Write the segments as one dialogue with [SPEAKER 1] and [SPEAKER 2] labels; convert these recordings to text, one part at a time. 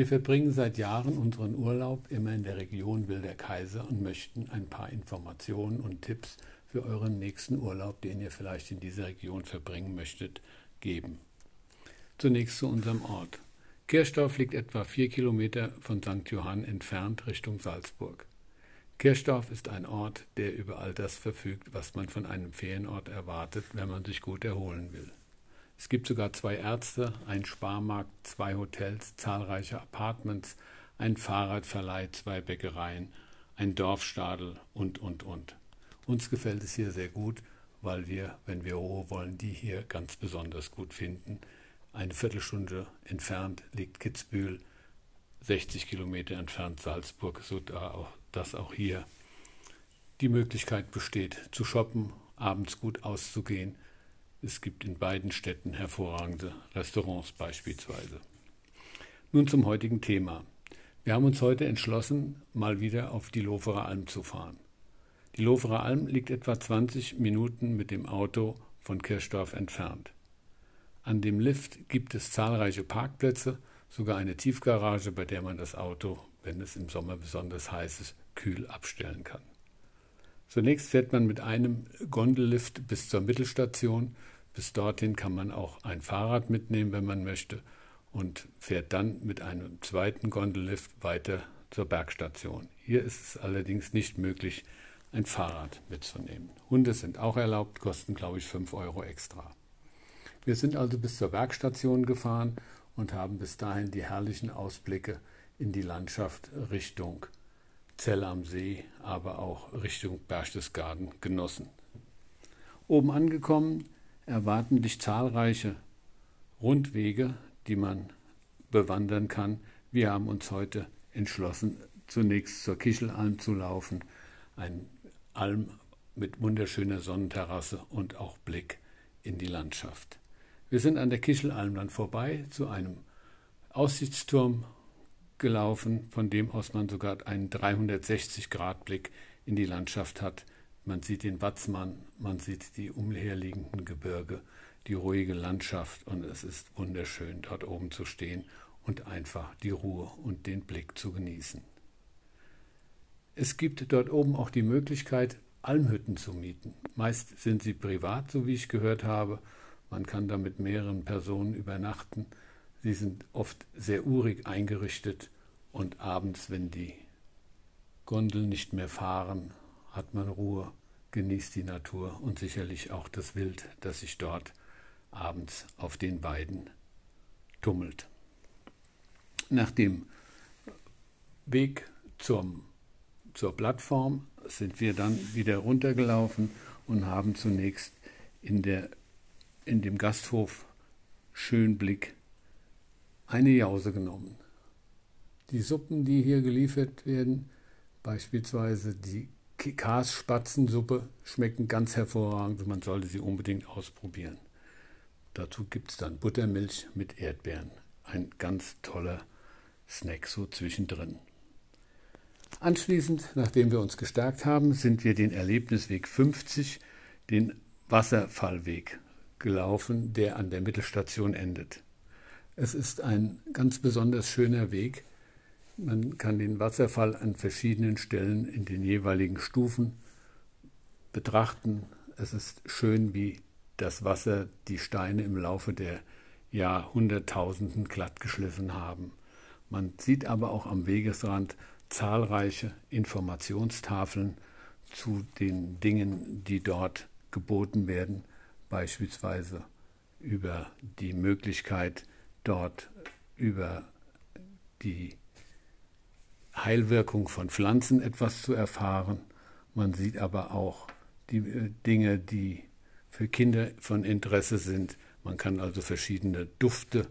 [SPEAKER 1] Wir verbringen seit Jahren unseren Urlaub immer in der Region Wilder Kaiser und möchten ein paar Informationen und Tipps für euren nächsten Urlaub, den ihr vielleicht in dieser Region verbringen möchtet, geben. Zunächst zu unserem Ort. Kirchdorf liegt etwa vier Kilometer von St. Johann entfernt Richtung Salzburg. Kirchdorf ist ein Ort, der über all das verfügt, was man von einem Ferienort erwartet, wenn man sich gut erholen will. Es gibt sogar zwei Ärzte, einen Sparmarkt, zwei Hotels, zahlreiche Apartments, einen Fahrradverleih, zwei Bäckereien, ein Dorfstadel und, und, und. Uns gefällt es hier sehr gut, weil wir, wenn wir Ruhe wollen, die hier ganz besonders gut finden. Eine Viertelstunde entfernt liegt Kitzbühel, 60 Kilometer entfernt Salzburg, so da auch, dass auch hier die Möglichkeit besteht, zu shoppen, abends gut auszugehen. Es gibt in beiden Städten hervorragende Restaurants beispielsweise. Nun zum heutigen Thema. Wir haben uns heute entschlossen, mal wieder auf die Loferer Alm zu fahren. Die Loferer Alm liegt etwa 20 Minuten mit dem Auto von Kirchdorf entfernt. An dem Lift gibt es zahlreiche Parkplätze, sogar eine Tiefgarage, bei der man das Auto, wenn es im Sommer besonders heiß ist, kühl abstellen kann. Zunächst fährt man mit einem Gondellift bis zur Mittelstation. Bis dorthin kann man auch ein Fahrrad mitnehmen, wenn man möchte, und fährt dann mit einem zweiten Gondellift weiter zur Bergstation. Hier ist es allerdings nicht möglich, ein Fahrrad mitzunehmen. Hunde sind auch erlaubt, kosten, glaube ich, 5 Euro extra. Wir sind also bis zur Bergstation gefahren und haben bis dahin die herrlichen Ausblicke in die Landschaft Richtung Zell am See, aber auch Richtung Berchtesgaden genossen. Oben angekommen erwarten dich zahlreiche Rundwege, die man bewandern kann. Wir haben uns heute entschlossen, zunächst zur Kichelalm zu laufen, ein Alm mit wunderschöner Sonnenterrasse und auch Blick in die Landschaft. Wir sind an der Kichelalm dann vorbei zu einem Aussichtsturm gelaufen, von dem aus man sogar einen 360-Grad-Blick in die Landschaft hat. Man sieht den Watzmann, man sieht die umherliegenden Gebirge, die ruhige Landschaft und es ist wunderschön, dort oben zu stehen und einfach die Ruhe und den Blick zu genießen. Es gibt dort oben auch die Möglichkeit, Almhütten zu mieten. Meist sind sie privat, so wie ich gehört habe. Man kann da mit mehreren Personen übernachten. Sie sind oft sehr urig eingerichtet und abends, wenn die Gondeln nicht mehr fahren, hat man Ruhe, genießt die Natur und sicherlich auch das Wild, das sich dort abends auf den Weiden tummelt. Nach dem Weg zum zur Plattform sind wir dann wieder runtergelaufen und haben zunächst in, der, in dem Gasthof Schönblick eine Jause genommen. Die Suppen, die hier geliefert werden, beispielsweise die Kassspatzensuppe, schmecken ganz hervorragend und man sollte sie unbedingt ausprobieren. Dazu gibt es dann Buttermilch mit Erdbeeren. Ein ganz toller Snack so zwischendrin. Anschließend, nachdem wir uns gestärkt haben, sind wir den Erlebnisweg 50, den Wasserfallweg, gelaufen, der an der Mittelstation endet. Es ist ein ganz besonders schöner Weg. Man kann den Wasserfall an verschiedenen Stellen in den jeweiligen Stufen betrachten. Es ist schön, wie das Wasser die Steine im Laufe der Jahrhunderttausenden glattgeschliffen haben. Man sieht aber auch am Wegesrand zahlreiche Informationstafeln zu den Dingen, die dort geboten werden, beispielsweise über die Möglichkeit, dort über die Heilwirkung von Pflanzen etwas zu erfahren. Man sieht aber auch die äh, Dinge, die für Kinder von Interesse sind. Man kann also verschiedene Dufte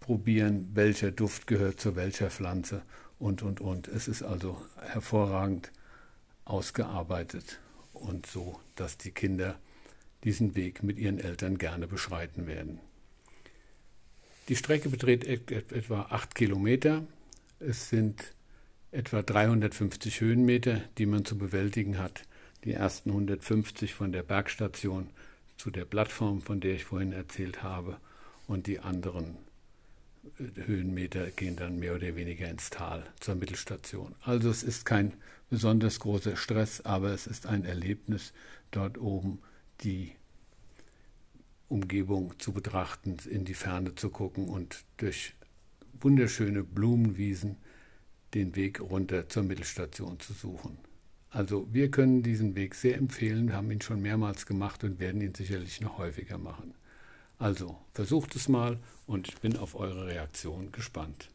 [SPEAKER 1] probieren, welcher Duft gehört zu welcher Pflanze und, und, und. Es ist also hervorragend ausgearbeitet und so, dass die Kinder diesen Weg mit ihren Eltern gerne beschreiten werden. Die Strecke beträgt etwa 8 Kilometer. Es sind etwa 350 Höhenmeter, die man zu bewältigen hat. Die ersten 150 von der Bergstation zu der Plattform, von der ich vorhin erzählt habe, und die anderen Höhenmeter gehen dann mehr oder weniger ins Tal zur Mittelstation. Also es ist kein besonders großer Stress, aber es ist ein Erlebnis, dort oben die Umgebung zu betrachten, in die Ferne zu gucken und durch wunderschöne Blumenwiesen den Weg runter zur Mittelstation zu suchen. Also wir können diesen Weg sehr empfehlen, haben ihn schon mehrmals gemacht und werden ihn sicherlich noch häufiger machen. Also versucht es mal und ich bin auf eure Reaktion gespannt.